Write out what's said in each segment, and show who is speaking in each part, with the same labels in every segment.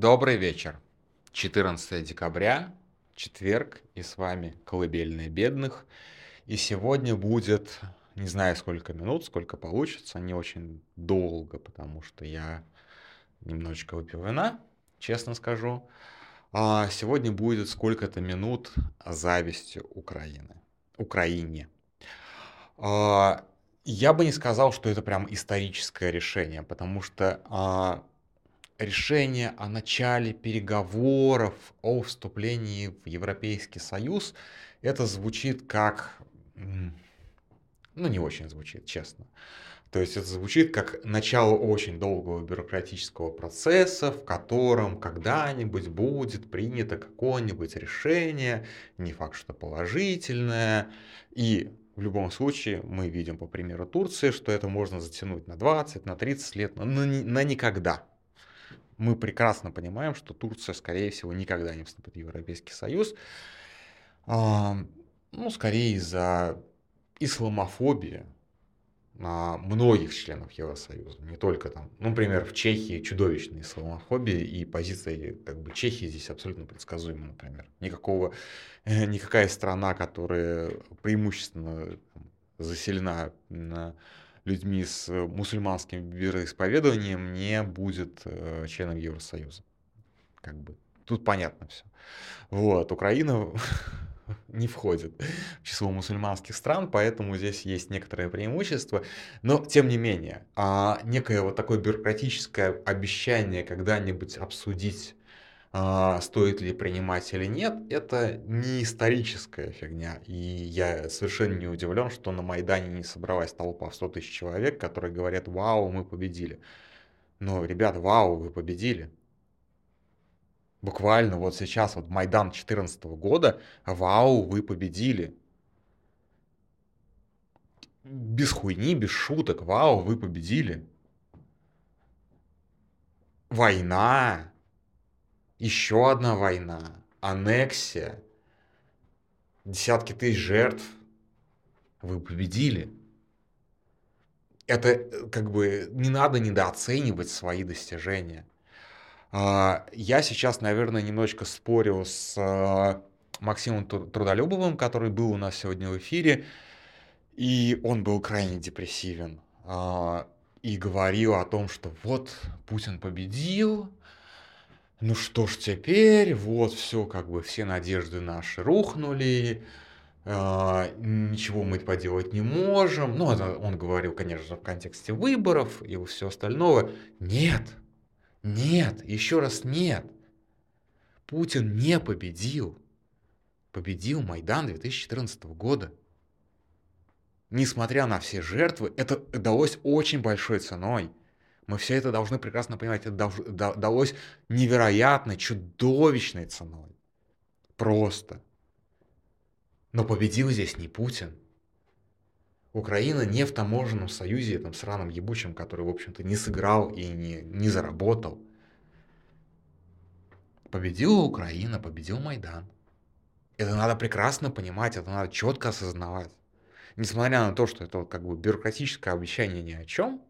Speaker 1: Добрый вечер. 14 декабря, четверг, и с вами «Колыбельная бедных». И сегодня будет, не знаю сколько минут, сколько получится, не очень долго, потому что я немножечко выпил вина, честно скажу. А сегодня будет сколько-то минут зависти Украины. Украине. А, я бы не сказал, что это прям историческое решение, потому что а, решение о начале переговоров о вступлении в Европейский Союз, это звучит как... Ну, не очень звучит, честно. То есть это звучит как начало очень долгого бюрократического процесса, в котором когда-нибудь будет принято какое-нибудь решение, не факт, что положительное, и в любом случае мы видим по примеру Турции, что это можно затянуть на 20, на 30 лет, на, на никогда мы прекрасно понимаем, что Турция, скорее всего, никогда не вступит в Европейский Союз. Ну, скорее из-за исламофобии многих членов Евросоюза, не только там, ну, например, в Чехии чудовищная исламофобия, и позиция как бы Чехии здесь абсолютно предсказуема, например. Никакого, никакая страна, которая преимущественно заселена на людьми с мусульманским вероисповеданием не будет э, членом Евросоюза. Как бы тут понятно все. Вот, Украина не входит в число мусульманских стран, поэтому здесь есть некоторое преимущество. Но, тем не менее, а некое вот такое бюрократическое обещание когда-нибудь обсудить стоит ли принимать или нет, это не историческая фигня. И я совершенно не удивлен, что на Майдане не собралась толпа в 100 тысяч человек, которые говорят, вау, мы победили. Но, ребят, вау, вы победили. Буквально вот сейчас, вот Майдан 2014 года, вау, вы победили. Без хуйни, без шуток, вау, вы победили. Война, еще одна война, аннексия, десятки тысяч жертв. Вы победили. Это э, как бы не надо недооценивать свои достижения. А, я сейчас, наверное, немножечко спорю с а, Максимом Трудолюбовым, который был у нас сегодня в эфире, и он был крайне депрессивен а, и говорил о том, что вот Путин победил, ну что ж теперь, вот все, как бы все надежды наши рухнули, э, ничего мы поделать не можем. Ну, это он говорил, конечно, в контексте выборов и все остальное. Нет, нет, еще раз нет. Путин не победил. Победил Майдан 2014 года. Несмотря на все жертвы, это далось очень большой ценой. Мы все это должны прекрасно понимать. Это далось невероятной, чудовищной ценой. Просто. Но победил здесь не Путин. Украина не в таможенном союзе, этом сраном ебучем, который, в общем-то, не сыграл и не, не заработал. Победила Украина, победил Майдан. Это надо прекрасно понимать, это надо четко осознавать. Несмотря на то, что это как бы бюрократическое обещание ни о чем,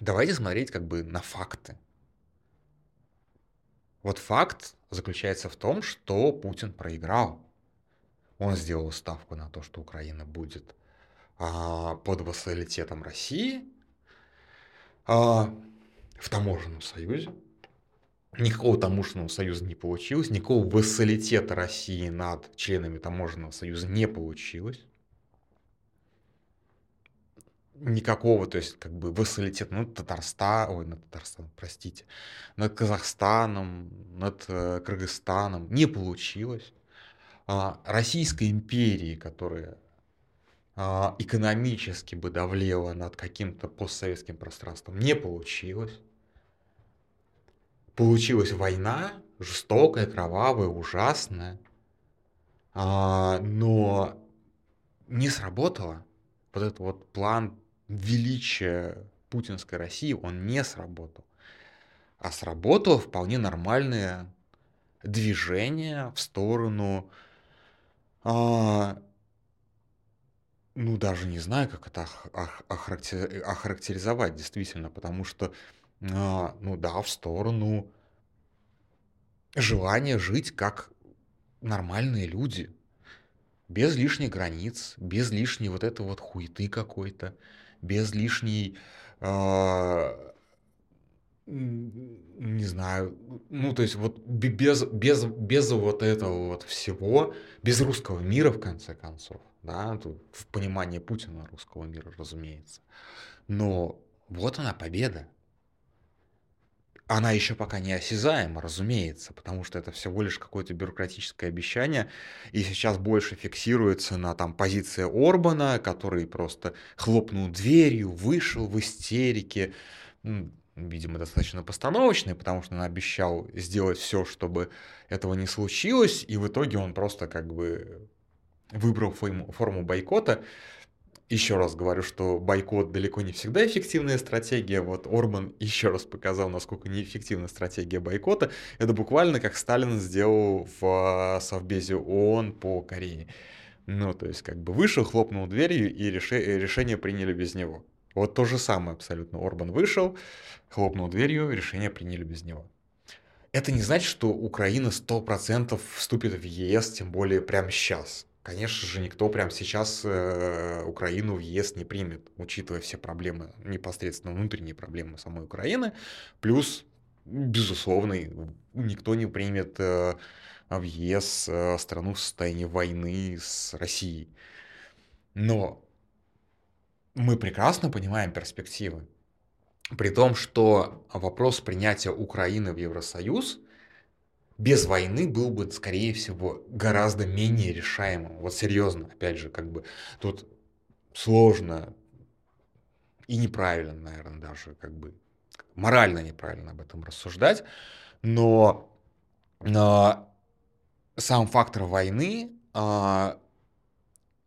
Speaker 1: давайте смотреть как бы на факты. Вот факт заключается в том, что Путин проиграл. Он сделал ставку на то, что Украина будет а, под вассалитетом России а, в таможенном союзе. Никакого таможенного союза не получилось, никакого вассалитета России над членами таможенного союза не получилось никакого, то есть как бы вассалитета над Татарстан, ой, над Татарстан, простите, над Казахстаном, над э, Кыргызстаном не получилось. А, Российской империи, которая а, экономически бы давлела над каким-то постсоветским пространством, не получилось. Получилась война, жестокая, кровавая, ужасная, а, но не сработало вот этот вот план величия путинской России, он не сработал. А сработало вполне нормальное движение в сторону, а, ну даже не знаю, как это охарактеризовать действительно, потому что а, ну да, в сторону желания жить как нормальные люди. Без лишних границ, без лишней вот этой вот хуеты какой-то, без лишней, а, не знаю, ну то есть вот без, без, без вот этого вот всего, без русского мира в конце концов, да, в понимании Путина русского мира, разумеется. Но вот она победа. Она еще пока не осязаема, разумеется, потому что это всего лишь какое-то бюрократическое обещание, и сейчас больше фиксируется на там позиции Орбана, который просто хлопнул дверью, вышел в истерике, видимо, достаточно постановочный, потому что он обещал сделать все, чтобы этого не случилось, и в итоге он просто как бы выбрал форму, бойкота, еще раз говорю, что бойкот далеко не всегда эффективная стратегия. Вот Орбан еще раз показал, насколько неэффективна стратегия бойкота. Это буквально как Сталин сделал в а, Совбезе ООН по Корее. Ну, то есть, как бы вышел, хлопнул дверью, и реши- решение приняли без него. Вот то же самое абсолютно. Орбан вышел, хлопнул дверью, решение приняли без него. Это не значит, что Украина 100% вступит в ЕС, тем более прямо сейчас. Конечно же, никто прямо сейчас э, Украину в ЕС не примет, учитывая все проблемы, непосредственно внутренние проблемы самой Украины. Плюс, безусловно, никто не примет э, в ЕС э, страну в состоянии войны с Россией. Но мы прекрасно понимаем перспективы. При том, что вопрос принятия Украины в Евросоюз – без войны был бы, скорее всего, гораздо менее решаемым. Вот серьезно, опять же, как бы тут сложно и неправильно, наверное, даже как бы морально неправильно об этом рассуждать, но, но сам фактор войны а,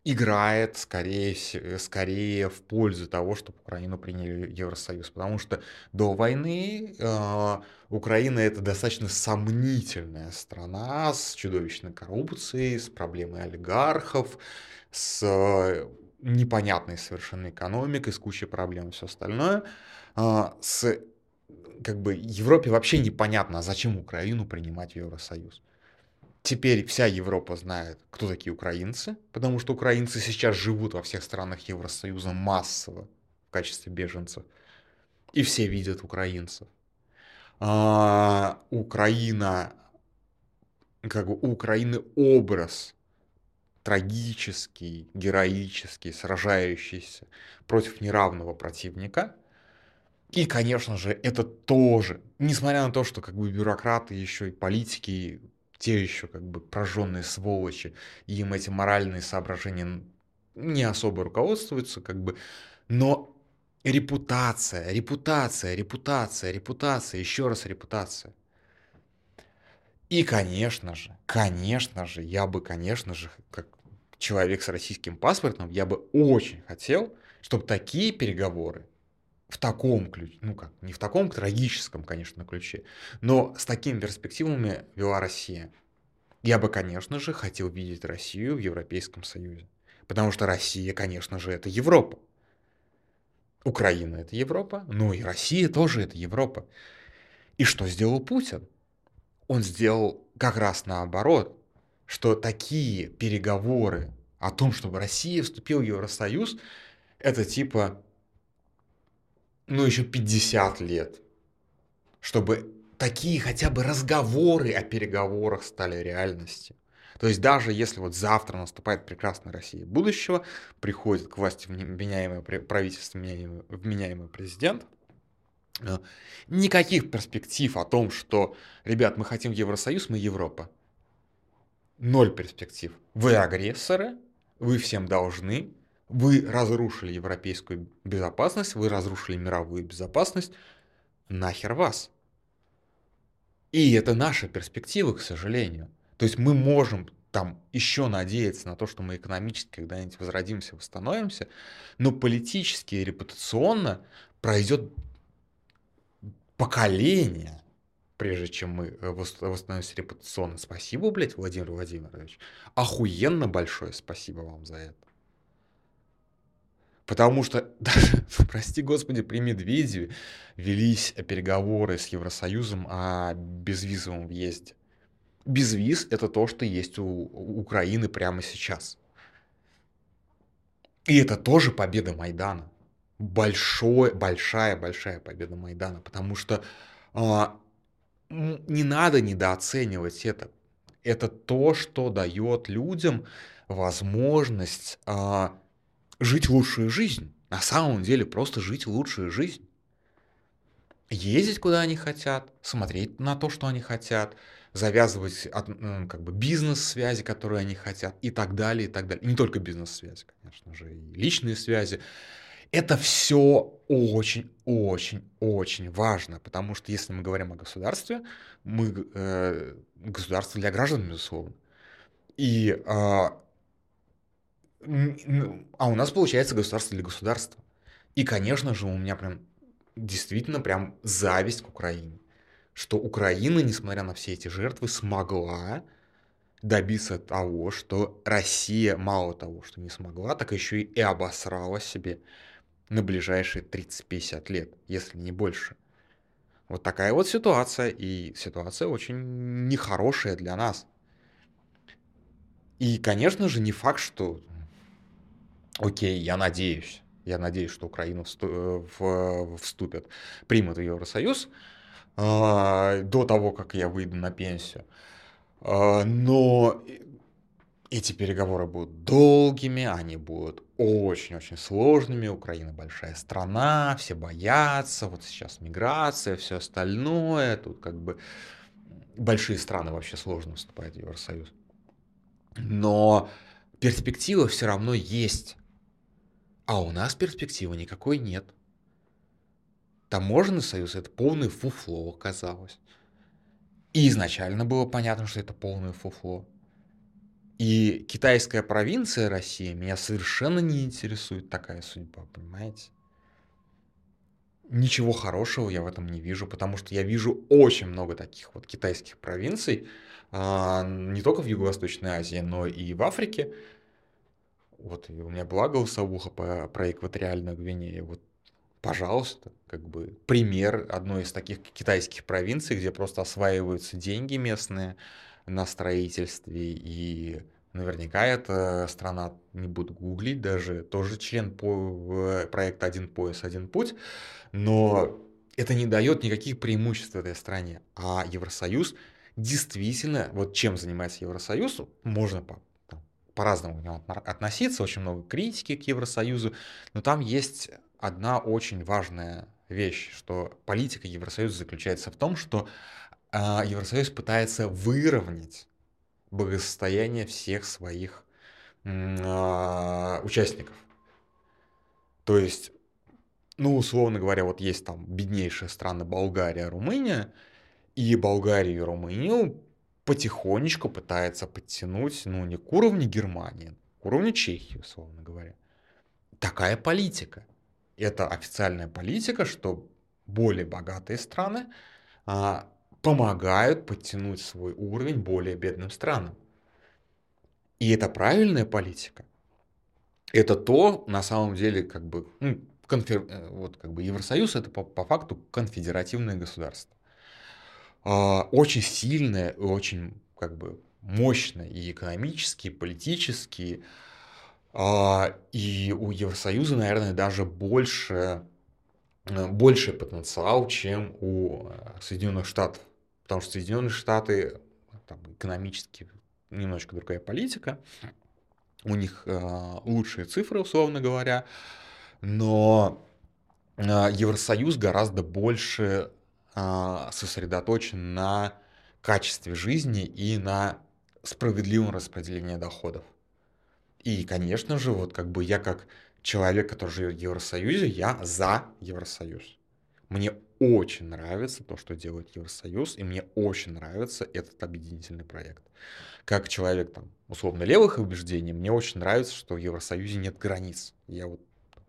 Speaker 1: играет скорее, скорее в пользу того, чтобы Украину приняли Евросоюз. Потому что до войны э, Украина это достаточно сомнительная страна с чудовищной коррупцией, с проблемой олигархов, с э, непонятной совершенно экономикой, с кучей проблем и все остальное. Э, с как бы Европе вообще непонятно, зачем Украину принимать в Евросоюз. Теперь вся Европа знает, кто такие украинцы, потому что украинцы сейчас живут во всех странах Евросоюза массово в качестве беженцев. И все видят украинцев. А, Украина, как бы у Украины образ трагический, героический, сражающийся против неравного противника. И, конечно же, это тоже, несмотря на то, что как бы бюрократы еще и политики те еще как бы прожженные сволочи, им эти моральные соображения не особо руководствуются, как бы, но репутация, репутация, репутация, репутация, еще раз репутация. И, конечно же, конечно же, я бы, конечно же, как человек с российским паспортом, я бы очень хотел, чтобы такие переговоры в таком ключе, ну как, не в таком трагическом, конечно, ключе, но с такими перспективами вела Россия. Я бы, конечно же, хотел видеть Россию в Европейском Союзе. Потому что Россия, конечно же, это Европа. Украина это Европа, ну и Россия тоже это Европа. И что сделал Путин? Он сделал как раз наоборот, что такие переговоры о том, чтобы Россия вступила в Евросоюз, это типа ну, еще 50 лет, чтобы такие хотя бы разговоры о переговорах стали реальностью. То есть даже если вот завтра наступает прекрасная Россия будущего, приходит к власти вменяемое правительство, вменяемый, вменяемый президент, э, никаких перспектив о том, что, ребят, мы хотим Евросоюз, мы Европа. Ноль перспектив. Вы агрессоры, вы всем должны, вы разрушили европейскую безопасность, вы разрушили мировую безопасность, нахер вас. И это наша перспектива, к сожалению. То есть мы можем там еще надеяться на то, что мы экономически когда-нибудь возродимся, восстановимся, но политически и репутационно пройдет поколение, прежде чем мы э, восстановимся репутационно. Спасибо, блядь, Владимир Владимирович. Охуенно большое спасибо вам за это. Потому что, даже, прости господи, при Медведеве велись переговоры с Евросоюзом о безвизовом въезде. Безвиз – это то, что есть у Украины прямо сейчас. И это тоже победа Майдана. Большой, большая, большая победа Майдана. Потому что а, не надо недооценивать это. Это то, что дает людям возможность а, жить лучшую жизнь. На самом деле просто жить лучшую жизнь. Ездить куда они хотят, смотреть на то, что они хотят, завязывать как бы бизнес-связи, которые они хотят, и так далее, и так далее. Не только бизнес-связи, конечно же, и личные связи. Это все очень-очень-очень важно, потому что если мы говорим о государстве, мы э, государство для граждан, безусловно. И э, а у нас получается государство для государства. И, конечно же, у меня прям действительно прям зависть к Украине. Что Украина, несмотря на все эти жертвы, смогла добиться того, что Россия мало того, что не смогла, так еще и обосрала себе на ближайшие 30-50 лет, если не больше. Вот такая вот ситуация, и ситуация очень нехорошая для нас. И, конечно же, не факт, что Окей, я надеюсь. Я надеюсь, что Украина э, вступит, примет в Евросоюз а, до того, как я выйду на пенсию. А, но эти переговоры будут долгими, они будут очень-очень сложными. Украина большая страна, все боятся, вот сейчас миграция, все остальное. Тут как бы большие страны вообще сложно вступать в Евросоюз. Но перспектива все равно есть. А у нас перспективы никакой нет. Таможенный союз это полное фуфло оказалось. И изначально было понятно, что это полное фуфло. И китайская провинция России меня совершенно не интересует такая судьба, понимаете? Ничего хорошего я в этом не вижу, потому что я вижу очень много таких вот китайских провинций, а, не только в Юго-Восточной Азии, но и в Африке, вот и у меня была голосовуха по, про экваториальную Гвинею. Вот, пожалуйста, как бы пример одной из таких китайских провинций, где просто осваиваются деньги местные на строительстве и Наверняка эта страна, не буду гуглить даже, тоже член по проекта «Один пояс, один путь», но это не дает никаких преимуществ этой стране. А Евросоюз действительно, вот чем занимается Евросоюз, можно по-разному к нему относиться, очень много критики к Евросоюзу, но там есть одна очень важная вещь, что политика Евросоюза заключается в том, что э, Евросоюз пытается выровнять благосостояние всех своих э, участников. То есть, ну, условно говоря, вот есть там беднейшие страны Болгария, Румыния, и Болгарию и Румынию потихонечку пытается подтянуть, ну, не к уровню Германии, к уровню Чехии, условно говоря. Такая политика. Это официальная политика, что более богатые страны а, помогают подтянуть свой уровень более бедным странам. И это правильная политика. Это то, на самом деле, как бы, ну, конфер... Э, вот как бы Евросоюз это по, по факту конфедеративное государство. А, очень сильная, очень как бы мощная и экономически, и политически. А, и у Евросоюза, наверное, даже больше, э, больше потенциал, чем у э, Соединенных Штатов. Потому что Соединенные Штаты там, экономически немножко другая политика, у них э, лучшие цифры, условно говоря, но Евросоюз гораздо больше а, сосредоточен на качестве жизни и на справедливом распределении доходов. И, конечно же, вот как бы я как человек, который живет в Евросоюзе, я за Евросоюз. Мне очень нравится то, что делает Евросоюз, и мне очень нравится этот объединительный проект. Как человек там условно левых убеждений, мне очень нравится, что в Евросоюзе нет границ. Я вот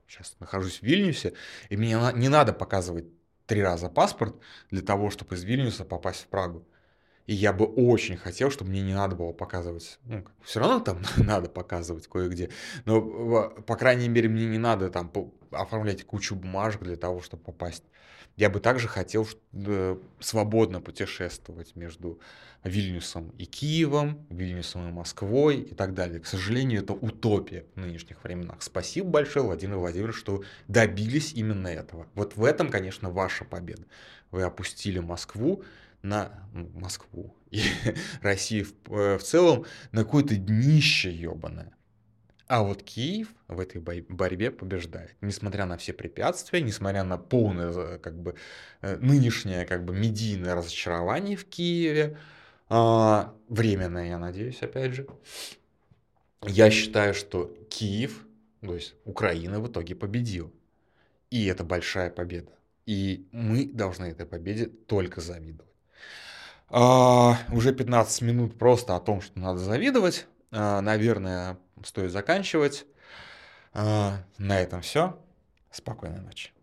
Speaker 1: сейчас нахожусь в Вильнюсе, и мне не надо показывать три раза паспорт для того, чтобы из Вильнюса попасть в Прагу. И я бы очень хотел, чтобы мне не надо было показывать. Ну, все равно там надо показывать кое-где. Но, по крайней мере, мне не надо там оформлять кучу бумажек для того, чтобы попасть. Я бы также хотел э, свободно путешествовать между Вильнюсом и Киевом, Вильнюсом и Москвой и так далее. К сожалению, это утопия в нынешних временах. Спасибо большое, Владимир Владимирович, что добились именно этого. Вот в этом, конечно, ваша победа. Вы опустили Москву на Москву и Россию в, э, в целом на какое-то днище ебаное. А вот Киев в этой борьбе побеждает. Несмотря на все препятствия, несмотря на полное э, как бы, э, нынешнее как бы, медийное разочарование в Киеве, а, временное, я надеюсь, опять же, я считаю, что Киев, то есть Украина в итоге победил. И это большая победа. И мы должны этой победе только завидовать. А, уже 15 минут просто о том, что надо завидовать. А, наверное, стоит заканчивать. А, на этом все. Спокойной ночи.